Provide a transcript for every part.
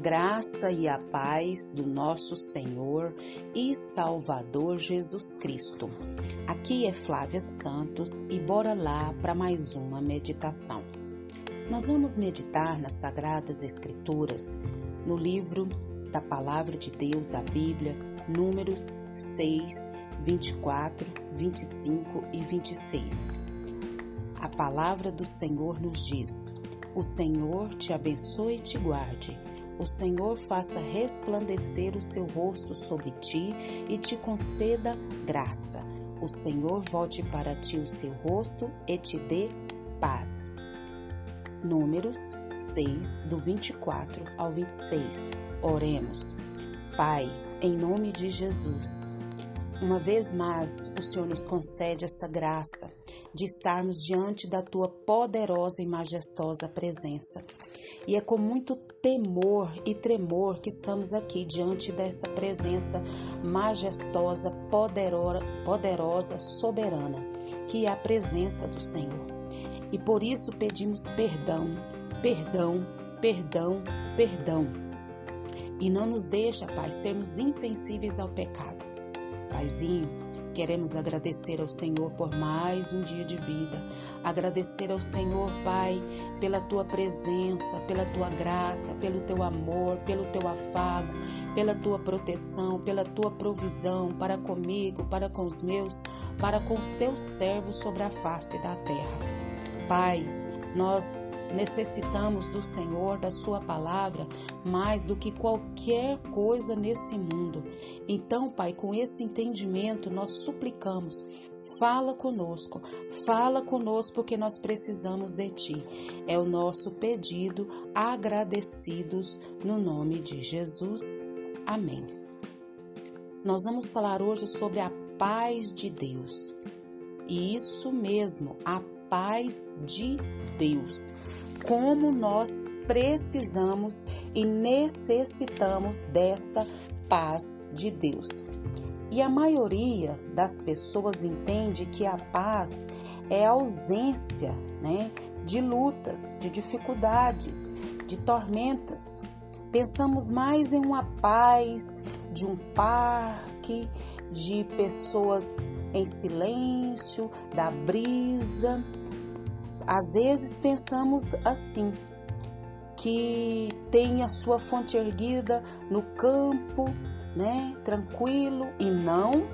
graça e a paz do nosso Senhor e Salvador Jesus Cristo. Aqui é Flávia Santos e bora lá para mais uma meditação. Nós vamos meditar nas Sagradas Escrituras, no livro da Palavra de Deus, a Bíblia, Números 6, 24, 25 e 26. A palavra do Senhor nos diz: O Senhor te abençoe e te guarde. O Senhor faça resplandecer o seu rosto sobre ti e te conceda graça. O Senhor volte para ti o seu rosto e te dê paz. Números 6, do 24 ao 26. Oremos. Pai, em nome de Jesus, uma vez mais o Senhor nos concede essa graça de estarmos diante da tua poderosa e majestosa presença. E é com muito temor e tremor que estamos aqui diante dessa presença majestosa, poderosa, poderosa, soberana, que é a presença do Senhor. E por isso pedimos perdão, perdão, perdão, perdão. E não nos deixa, Pai, sermos insensíveis ao pecado. Paizinho, Queremos agradecer ao Senhor por mais um dia de vida. Agradecer ao Senhor, Pai, pela tua presença, pela tua graça, pelo teu amor, pelo teu afago, pela tua proteção, pela tua provisão para comigo, para com os meus, para com os teus servos sobre a face da terra. Pai, nós necessitamos do Senhor, da Sua palavra, mais do que qualquer coisa nesse mundo. Então, Pai, com esse entendimento, nós suplicamos, fala conosco, fala conosco, porque nós precisamos de Ti. É o nosso pedido, agradecidos no nome de Jesus. Amém. Nós vamos falar hoje sobre a paz de Deus. E isso mesmo, a paz de Deus. Como nós precisamos e necessitamos dessa paz de Deus. E a maioria das pessoas entende que a paz é a ausência né, de lutas, de dificuldades, de tormentas. Pensamos mais em uma paz de um parque, de pessoas em silêncio, da brisa, às vezes pensamos assim, que tem a sua fonte erguida no campo, né, tranquilo, e não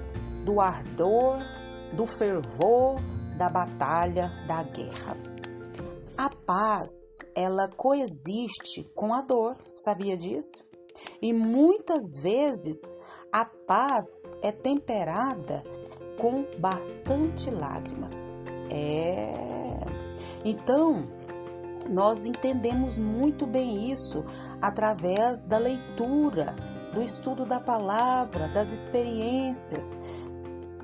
do ardor, do fervor da batalha, da guerra. A paz, ela coexiste com a dor, sabia disso? E muitas vezes a paz é temperada com bastante lágrimas. É então, nós entendemos muito bem isso através da leitura, do estudo da palavra, das experiências,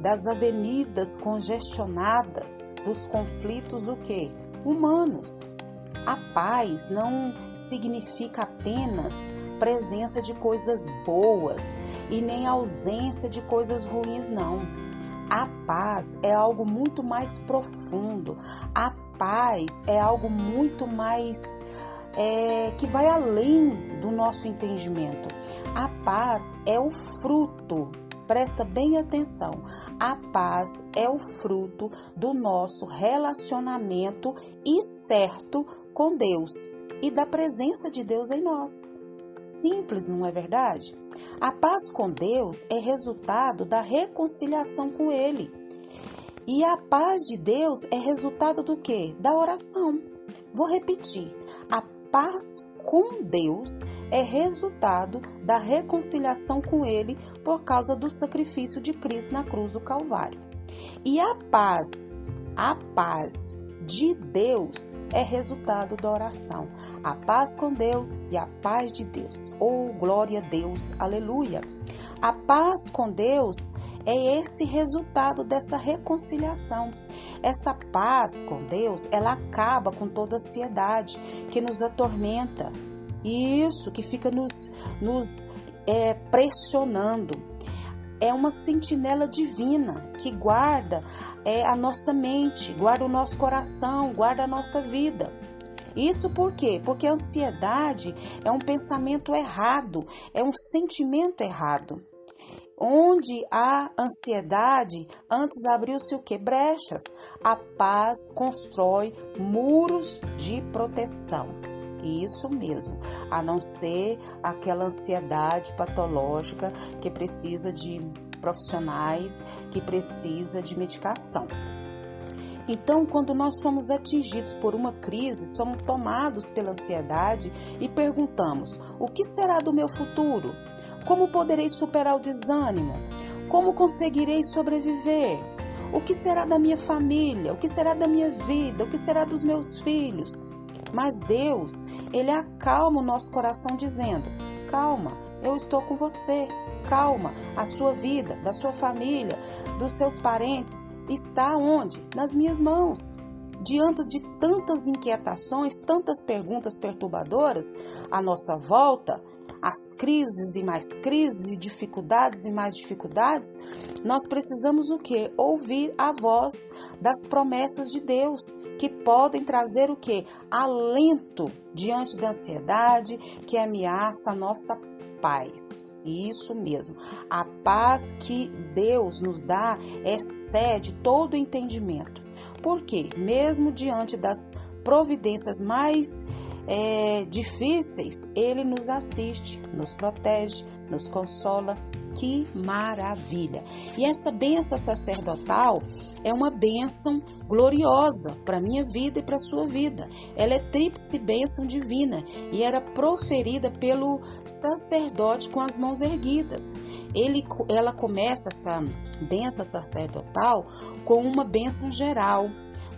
das avenidas congestionadas, dos conflitos o que? Humanos. A paz não significa apenas presença de coisas boas e nem ausência de coisas ruins, não. A paz é algo muito mais profundo. A paz é algo muito mais é, que vai além do nosso entendimento. A paz é o fruto, presta bem atenção, a paz é o fruto do nosso relacionamento e certo com Deus e da presença de Deus em nós. Simples, não é verdade? A paz com Deus é resultado da reconciliação com Ele. E a paz de Deus é resultado do que? Da oração. Vou repetir. A paz com Deus é resultado da reconciliação com Ele por causa do sacrifício de Cristo na cruz do Calvário. E a paz, a paz de Deus é resultado da oração. A paz com Deus e a paz de Deus. Oh, glória a Deus, aleluia. A paz com Deus é esse resultado dessa reconciliação. Essa paz com Deus, ela acaba com toda ansiedade que nos atormenta. E isso que fica nos, nos é, pressionando. É uma sentinela divina que guarda é, a nossa mente, guarda o nosso coração, guarda a nossa vida. Isso por quê? Porque a ansiedade é um pensamento errado, é um sentimento errado. Onde há ansiedade, antes abriu-se o que? Brechas. A paz constrói muros de proteção. Isso mesmo, a não ser aquela ansiedade patológica que precisa de profissionais, que precisa de medicação. Então, quando nós somos atingidos por uma crise, somos tomados pela ansiedade e perguntamos: o que será do meu futuro? Como poderei superar o desânimo? Como conseguirei sobreviver? O que será da minha família? O que será da minha vida? O que será dos meus filhos? Mas Deus, Ele acalma o nosso coração dizendo: calma, eu estou com você. Calma, a sua vida, da sua família, dos seus parentes está onde? Nas minhas mãos. Diante de tantas inquietações, tantas perguntas perturbadoras à nossa volta, as crises e mais crises, e dificuldades e mais dificuldades, nós precisamos o que? Ouvir a voz das promessas de Deus, que podem trazer o que? Alento diante da ansiedade que ameaça a nossa paz. Isso mesmo. A paz que Deus nos dá excede todo entendimento. Porque, mesmo diante das providências mais é, difíceis, Ele nos assiste, nos protege, nos consola que maravilha! E essa benção sacerdotal é uma bênção gloriosa para minha vida e para sua vida. Ela é tríplice bênção divina e era proferida pelo sacerdote com as mãos erguidas. Ele, ela começa essa bênção sacerdotal com uma bênção geral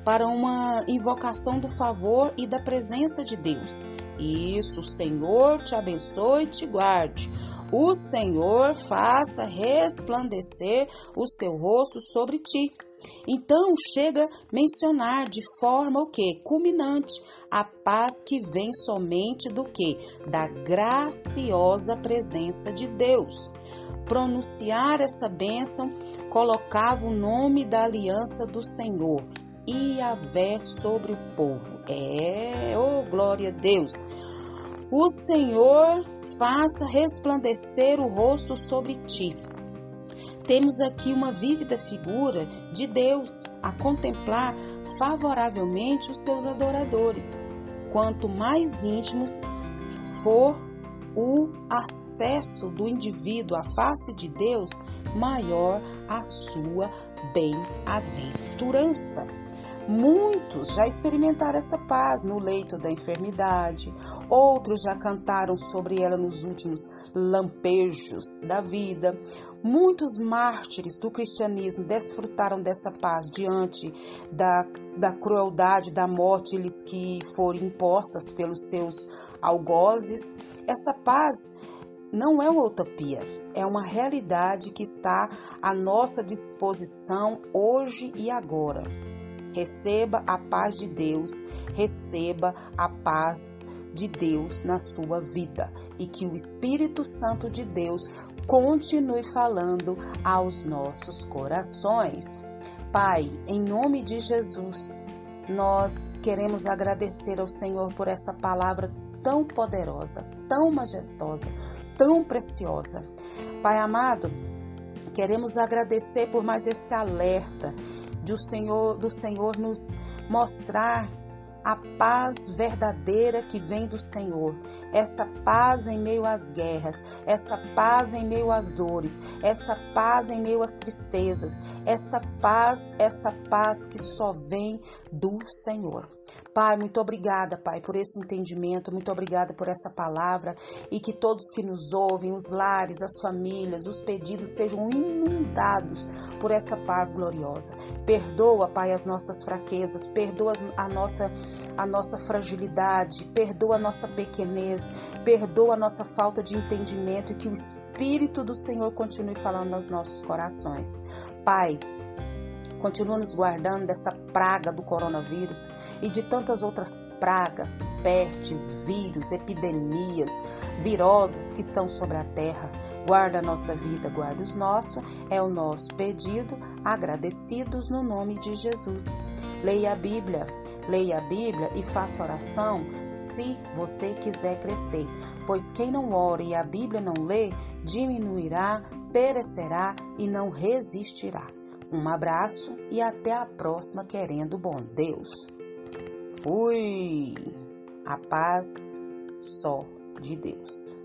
para uma invocação do favor e da presença de Deus. Isso, o Senhor te abençoe e te guarde. O Senhor faça resplandecer o seu rosto sobre ti. Então chega mencionar de forma o que? Culminante, a paz que vem somente do que? Da graciosa presença de Deus. Pronunciar essa bênção colocava o nome da aliança do Senhor, Iavé sobre o povo. É, oh glória a Deus! O Senhor faça resplandecer o rosto sobre ti. Temos aqui uma vívida figura de Deus a contemplar favoravelmente os seus adoradores. Quanto mais íntimos for o acesso do indivíduo à face de Deus, maior a sua bem-aventurança. Muitos já experimentaram essa paz no leito da enfermidade, outros já cantaram sobre ela nos últimos lampejos da vida. Muitos mártires do cristianismo desfrutaram dessa paz diante da, da crueldade da morte lhes que foram impostas pelos seus algozes. Essa paz não é uma utopia, é uma realidade que está à nossa disposição hoje e agora. Receba a paz de Deus, receba a paz de Deus na sua vida e que o Espírito Santo de Deus continue falando aos nossos corações. Pai, em nome de Jesus, nós queremos agradecer ao Senhor por essa palavra tão poderosa, tão majestosa, tão preciosa. Pai amado, queremos agradecer por mais esse alerta do Senhor, do Senhor nos mostrar a paz verdadeira que vem do Senhor, essa paz em meio às guerras, essa paz em meio às dores, essa paz em meio às tristezas, essa paz, essa paz que só vem do Senhor. Pai, muito obrigada, Pai, por esse entendimento, muito obrigada por essa palavra e que todos que nos ouvem, os lares, as famílias, os pedidos sejam inundados por essa paz gloriosa. Perdoa, Pai, as nossas fraquezas, perdoa a nossa, a nossa fragilidade, perdoa a nossa pequenez, perdoa a nossa falta de entendimento e que o Espírito do Senhor continue falando aos nossos corações. Pai, Continua nos guardando dessa praga do coronavírus e de tantas outras pragas, pestes, vírus, epidemias, viroses que estão sobre a terra. Guarda a nossa vida, guarda os nossos, é o nosso pedido, agradecidos no nome de Jesus. Leia a Bíblia, leia a Bíblia e faça oração se você quiser crescer, pois quem não ora e a Bíblia não lê, diminuirá, perecerá e não resistirá. Um abraço e até a próxima, querendo bom Deus. Fui! A paz só de Deus.